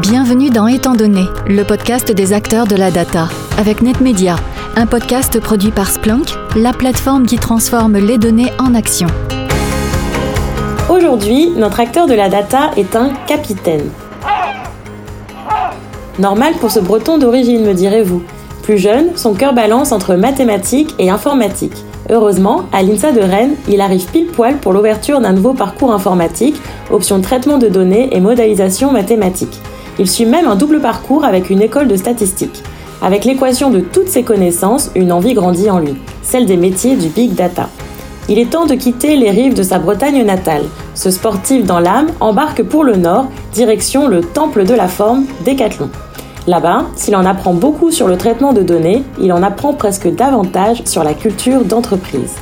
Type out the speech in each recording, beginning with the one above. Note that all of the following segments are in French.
Bienvenue dans Étant donné, le podcast des acteurs de la data, avec NetMedia, un podcast produit par Splunk, la plateforme qui transforme les données en action. Aujourd'hui, notre acteur de la data est un capitaine. Normal pour ce breton d'origine, me direz-vous. Plus jeune, son cœur balance entre mathématiques et informatique. Heureusement, à l'INSA de Rennes, il arrive pile poil pour l'ouverture d'un nouveau parcours informatique, option traitement de données et modélisation mathématique. Il suit même un double parcours avec une école de statistique. Avec l'équation de toutes ses connaissances, une envie grandit en lui, celle des métiers du big data. Il est temps de quitter les rives de sa Bretagne natale. Ce sportif dans l'âme embarque pour le nord, direction le temple de la forme, Décathlon. Là-bas, s'il en apprend beaucoup sur le traitement de données, il en apprend presque davantage sur la culture d'entreprise.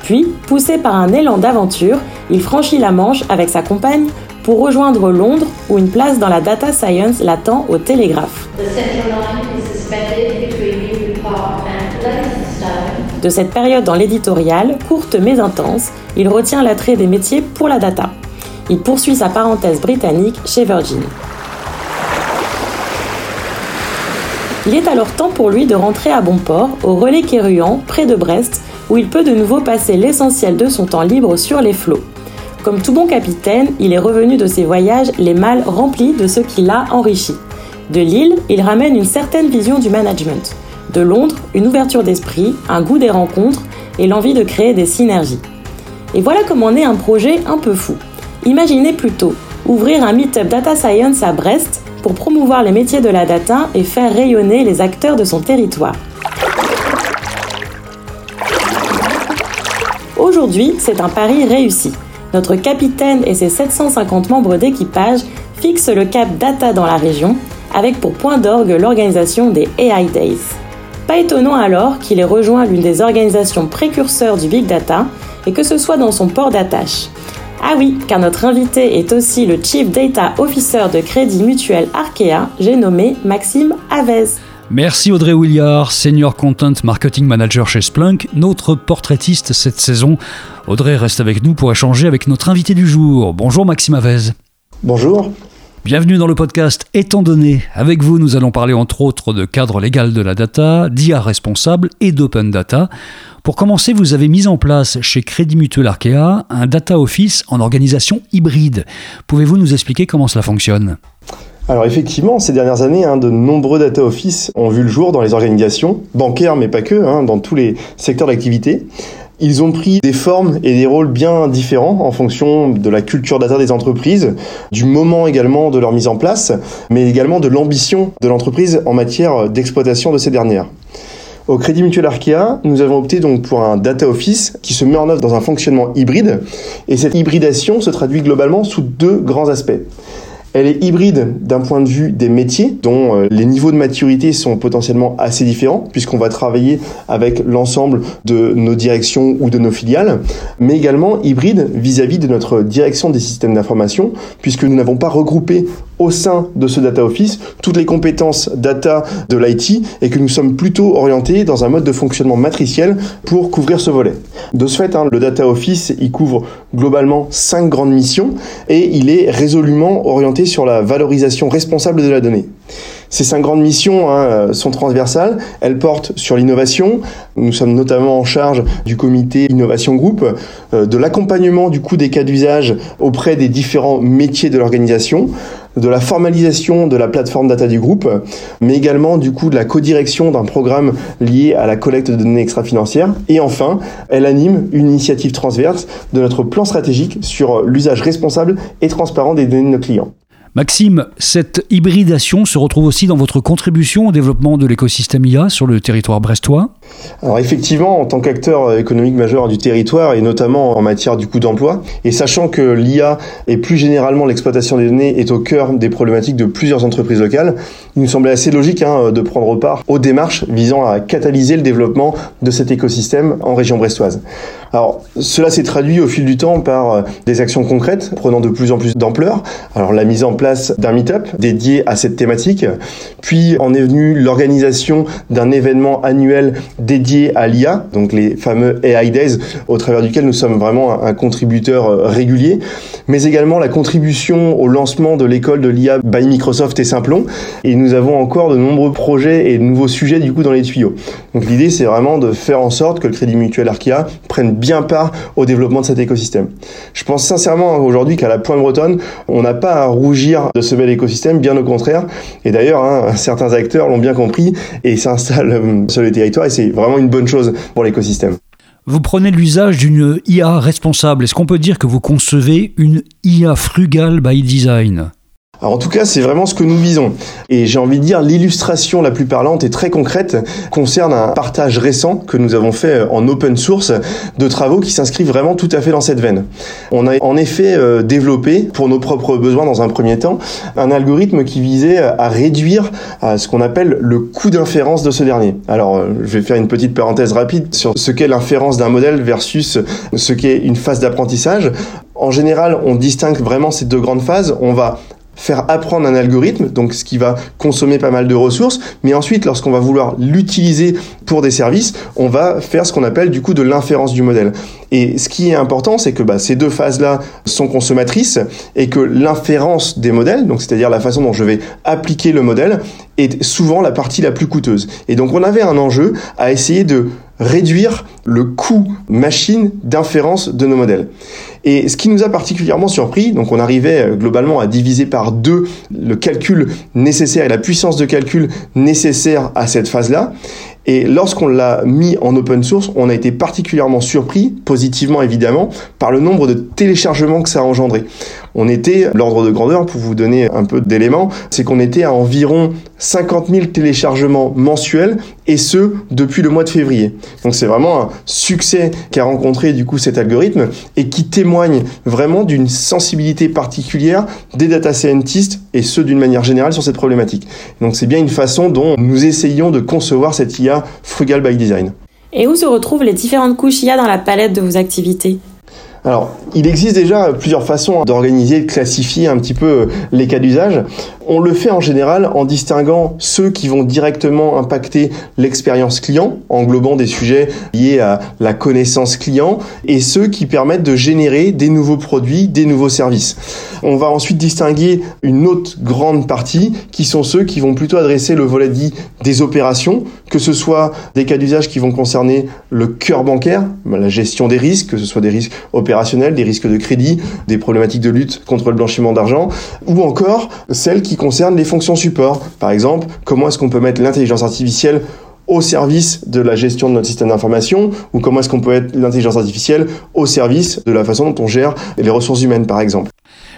Puis, poussé par un élan d'aventure, il franchit la Manche avec sa compagne pour rejoindre Londres où une place dans la data science l'attend au télégraphe. De cette période dans l'éditorial, courte mais intense, il retient l'attrait des métiers pour la data. Il poursuit sa parenthèse britannique chez Virgin. Il est alors temps pour lui de rentrer à bon port, au relais Kéruan, près de Brest, où il peut de nouveau passer l'essentiel de son temps libre sur les flots. Comme tout bon capitaine, il est revenu de ses voyages les mâles remplis de ce qui l'a enrichi. De Lille, il ramène une certaine vision du management. De Londres, une ouverture d'esprit, un goût des rencontres et l'envie de créer des synergies. Et voilà comment naît un projet un peu fou. Imaginez plutôt ouvrir un meet-up data science à Brest pour promouvoir les métiers de la data et faire rayonner les acteurs de son territoire. Aujourd'hui, c'est un pari réussi. Notre capitaine et ses 750 membres d'équipage fixent le cap data dans la région, avec pour point d'orgue l'organisation des AI Days. Pas étonnant alors qu'il ait rejoint l'une des organisations précurseurs du Big Data et que ce soit dans son port d'attache. Ah oui, car notre invité est aussi le Chief Data Officer de Crédit Mutuel Arkea, j'ai nommé Maxime Avez. Merci Audrey Williard, Senior Content Marketing Manager chez Splunk, notre portraitiste cette saison. Audrey reste avec nous pour échanger avec notre invité du jour. Bonjour Maxime Avez. Bonjour. Bienvenue dans le podcast Étant donné. Avec vous, nous allons parler entre autres de cadre légal de la data, d'IA responsable et d'open data. Pour commencer, vous avez mis en place chez Crédit Mutuel Arkea un data office en organisation hybride. Pouvez-vous nous expliquer comment cela fonctionne? Alors effectivement, ces dernières années, hein, de nombreux data office ont vu le jour dans les organisations, bancaires mais pas que, hein, dans tous les secteurs d'activité. Ils ont pris des formes et des rôles bien différents en fonction de la culture data des entreprises, du moment également de leur mise en place, mais également de l'ambition de l'entreprise en matière d'exploitation de ces dernières. Au Crédit Mutuel Arkea, nous avons opté donc pour un data office qui se met en œuvre dans un fonctionnement hybride. Et cette hybridation se traduit globalement sous deux grands aspects. Elle est hybride d'un point de vue des métiers, dont euh, les niveaux de maturité sont potentiellement assez différents, puisqu'on va travailler avec l'ensemble de nos directions ou de nos filiales, mais également hybride vis-à-vis de notre direction des systèmes d'information, puisque nous n'avons pas regroupé au sein de ce data office toutes les compétences data de l'IT et que nous sommes plutôt orientés dans un mode de fonctionnement matriciel pour couvrir ce volet. De ce fait, hein, le data office, il couvre globalement cinq grandes missions et il est résolument orienté sur la valorisation responsable de la donnée. Ces cinq grandes missions hein, sont transversales. Elles portent sur l'innovation. Nous sommes notamment en charge du comité Innovation Group, euh, de l'accompagnement du coût des cas d'usage auprès des différents métiers de l'organisation, de la formalisation de la plateforme data du groupe, mais également du coup de la codirection d'un programme lié à la collecte de données extra-financières. Et enfin, elle anime une initiative transverse de notre plan stratégique sur l'usage responsable et transparent des données de nos clients. Maxime, cette hybridation se retrouve aussi dans votre contribution au développement de l'écosystème IA sur le territoire brestois? Alors effectivement, en tant qu'acteur économique majeur du territoire et notamment en matière du coût d'emploi, et sachant que l'IA et plus généralement l'exploitation des données est au cœur des problématiques de plusieurs entreprises locales, il nous semblait assez logique hein, de prendre part aux démarches visant à catalyser le développement de cet écosystème en région brestoise. Alors cela s'est traduit au fil du temps par euh, des actions concrètes prenant de plus en plus d'ampleur. Alors la mise en place d'un meet-up dédié à cette thématique, puis en est venue l'organisation d'un événement annuel dédié à l'IA, donc les fameux AI Days au travers duquel nous sommes vraiment un contributeur euh, régulier, mais également la contribution au lancement de l'école de l'IA by Microsoft et Simplon et nous avons encore de nombreux projets et de nouveaux sujets du coup dans les tuyaux. Donc l'idée c'est vraiment de faire en sorte que le Crédit Mutuel Arkea prenne bien part au développement de cet écosystème. Je pense sincèrement aujourd'hui qu'à la Pointe Bretonne, on n'a pas à rougir de ce bel écosystème, bien au contraire. Et d'ailleurs, hein, certains acteurs l'ont bien compris et s'installent euh, sur le territoire et c'est vraiment une bonne chose pour l'écosystème. Vous prenez l'usage d'une IA responsable. Est-ce qu'on peut dire que vous concevez une IA frugale by design? En tout cas, c'est vraiment ce que nous visons. Et j'ai envie de dire, l'illustration la plus parlante et très concrète concerne un partage récent que nous avons fait en open source de travaux qui s'inscrivent vraiment tout à fait dans cette veine. On a en effet euh, développé, pour nos propres besoins dans un premier temps, un algorithme qui visait à réduire ce qu'on appelle le coût d'inférence de ce dernier. Alors, euh, je vais faire une petite parenthèse rapide sur ce qu'est l'inférence d'un modèle versus ce qu'est une phase d'apprentissage. En général, on distingue vraiment ces deux grandes phases. On va faire apprendre un algorithme, donc ce qui va consommer pas mal de ressources, mais ensuite lorsqu'on va vouloir l'utiliser pour des services, on va faire ce qu'on appelle du coup de l'inférence du modèle. Et ce qui est important, c'est que bah, ces deux phases-là sont consommatrices et que l'inférence des modèles, donc c'est-à-dire la façon dont je vais appliquer le modèle, est souvent la partie la plus coûteuse. Et donc on avait un enjeu à essayer de réduire le coût machine d'inférence de nos modèles. Et ce qui nous a particulièrement surpris, donc on arrivait euh, globalement à diviser par deux le calcul nécessaire et la puissance de calcul nécessaire à cette phase-là. Et lorsqu'on l'a mis en open source, on a été particulièrement surpris, positivement évidemment, par le nombre de téléchargements que ça a engendré. On était, l'ordre de grandeur, pour vous donner un peu d'éléments, c'est qu'on était à environ 50 000 téléchargements mensuels, et ce, depuis le mois de février. Donc c'est vraiment un succès qu'a rencontré du coup cet algorithme, et qui témoigne vraiment d'une sensibilité particulière des data scientists, et ce d'une manière générale sur cette problématique. Donc c'est bien une façon dont nous essayons de concevoir cette IA frugal by design. Et où se retrouvent les différentes couches IA dans la palette de vos activités? Alors, il existe déjà plusieurs façons d'organiser, de classifier un petit peu euh, les cas d'usage. On le fait en général en distinguant ceux qui vont directement impacter l'expérience client, englobant des sujets liés à la connaissance client, et ceux qui permettent de générer des nouveaux produits, des nouveaux services. On va ensuite distinguer une autre grande partie qui sont ceux qui vont plutôt adresser le volet dit des opérations, que ce soit des cas d'usage qui vont concerner le cœur bancaire, la gestion des risques, que ce soit des risques opérationnels, des risques de crédit, des problématiques de lutte contre le blanchiment d'argent, ou encore celles qui concernent les fonctions support. Par exemple, comment est-ce qu'on peut mettre l'intelligence artificielle au service de la gestion de notre système d'information ou comment est-ce qu'on peut être l'intelligence artificielle au service de la façon dont on gère les ressources humaines par exemple.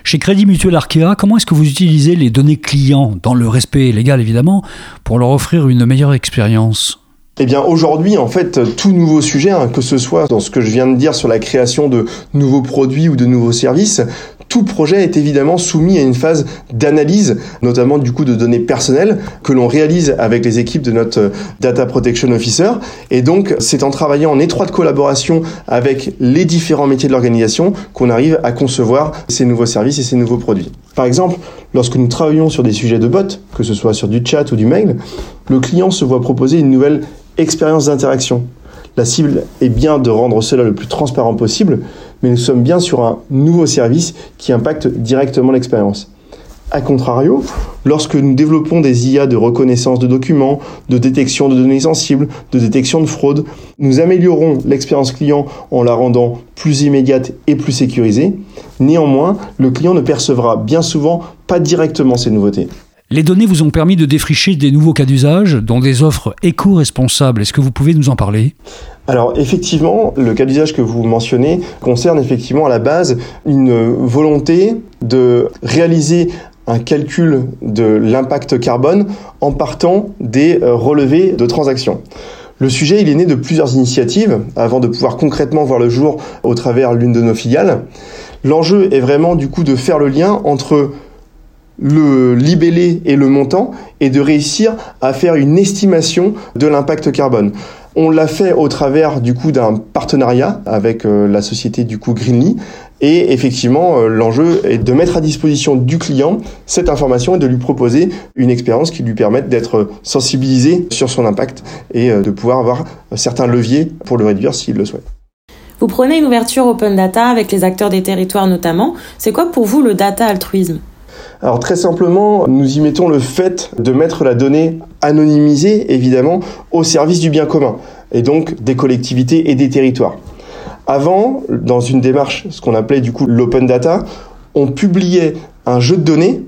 Chez Crédit Mutuel Arkea, comment est-ce que vous utilisez les données clients, dans le respect légal évidemment, pour leur offrir une meilleure expérience? Eh bien aujourd'hui, en fait, tout nouveau sujet, hein, que ce soit dans ce que je viens de dire sur la création de nouveaux produits ou de nouveaux services, tout projet est évidemment soumis à une phase d'analyse, notamment du coup de données personnelles, que l'on réalise avec les équipes de notre Data Protection Officer. Et donc, c'est en travaillant en étroite collaboration avec les différents métiers de l'organisation qu'on arrive à concevoir ces nouveaux services et ces nouveaux produits. Par exemple, lorsque nous travaillons sur des sujets de bot, que ce soit sur du chat ou du mail, le client se voit proposer une nouvelle expérience d'interaction. La cible est bien de rendre cela le plus transparent possible, mais nous sommes bien sur un nouveau service qui impacte directement l'expérience. A contrario, lorsque nous développons des IA de reconnaissance de documents, de détection de données sensibles, de détection de fraude, nous améliorons l'expérience client en la rendant plus immédiate et plus sécurisée. Néanmoins, le client ne percevra bien souvent pas directement ces nouveautés. Les données vous ont permis de défricher des nouveaux cas d'usage, dont des offres éco-responsables. Est-ce que vous pouvez nous en parler? Alors effectivement, le cas d'usage que vous mentionnez concerne effectivement à la base une volonté de réaliser un calcul de l'impact carbone en partant des euh, relevés de transactions. Le sujet, il est né de plusieurs initiatives avant de pouvoir concrètement voir le jour au travers l'une de nos filiales. L'enjeu est vraiment du coup de faire le lien entre le libellé et le montant et de réussir à faire une estimation de l'impact carbone. On l'a fait au travers du coup d'un partenariat avec euh, la société du coup Greenly et effectivement euh, l'enjeu est de mettre à disposition du client cette information et de lui proposer une expérience qui lui permette d'être sensibilisé sur son impact et euh, de pouvoir avoir certains leviers pour le réduire s'il le souhaite. Vous prenez une ouverture open data avec les acteurs des territoires notamment. C'est quoi pour vous le data altruisme? Alors très simplement, nous y mettons le fait de mettre la donnée anonymisée, évidemment, au service du bien commun, et donc des collectivités et des territoires. Avant, dans une démarche, ce qu'on appelait du coup l'open data, on publiait un jeu de données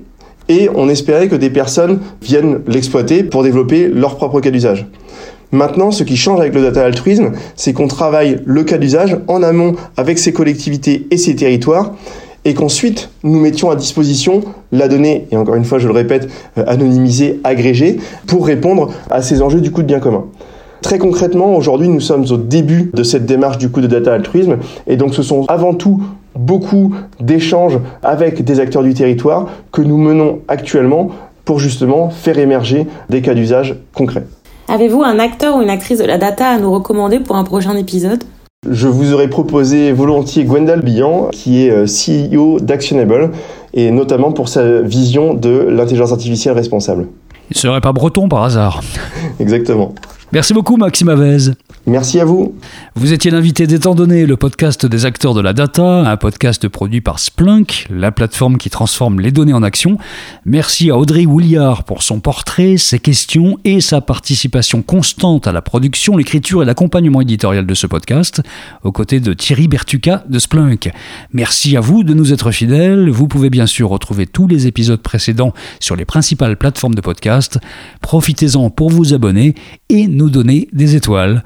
et on espérait que des personnes viennent l'exploiter pour développer leur propre cas d'usage. Maintenant, ce qui change avec le data altruisme, c'est qu'on travaille le cas d'usage en amont avec ces collectivités et ces territoires et qu'ensuite nous mettions à disposition la donnée, et encore une fois je le répète, euh, anonymisée, agrégée, pour répondre à ces enjeux du coup de bien commun. Très concrètement, aujourd'hui, nous sommes au début de cette démarche du coup de data altruisme, et donc ce sont avant tout beaucoup d'échanges avec des acteurs du territoire que nous menons actuellement pour justement faire émerger des cas d'usage concrets. Avez-vous un acteur ou une actrice de la data à nous recommander pour un prochain épisode? Je vous aurais proposé volontiers Gwendal Billan, qui est euh, CEO d'Actionable, et notamment pour sa vision de l'intelligence artificielle responsable. Il ne serait pas breton par hasard. Exactement. Merci beaucoup Maxime Avez. Merci à vous. Vous étiez l'invité d'Étant donné, le podcast des acteurs de la data, un podcast produit par Splunk, la plateforme qui transforme les données en action. Merci à Audrey Wouliard pour son portrait, ses questions et sa participation constante à la production, l'écriture et l'accompagnement éditorial de ce podcast, aux côtés de Thierry Bertuca de Splunk. Merci à vous de nous être fidèles. Vous pouvez bien sûr retrouver tous les épisodes précédents sur les principales plateformes de podcast. Profitez-en pour vous abonner et nous donner des étoiles.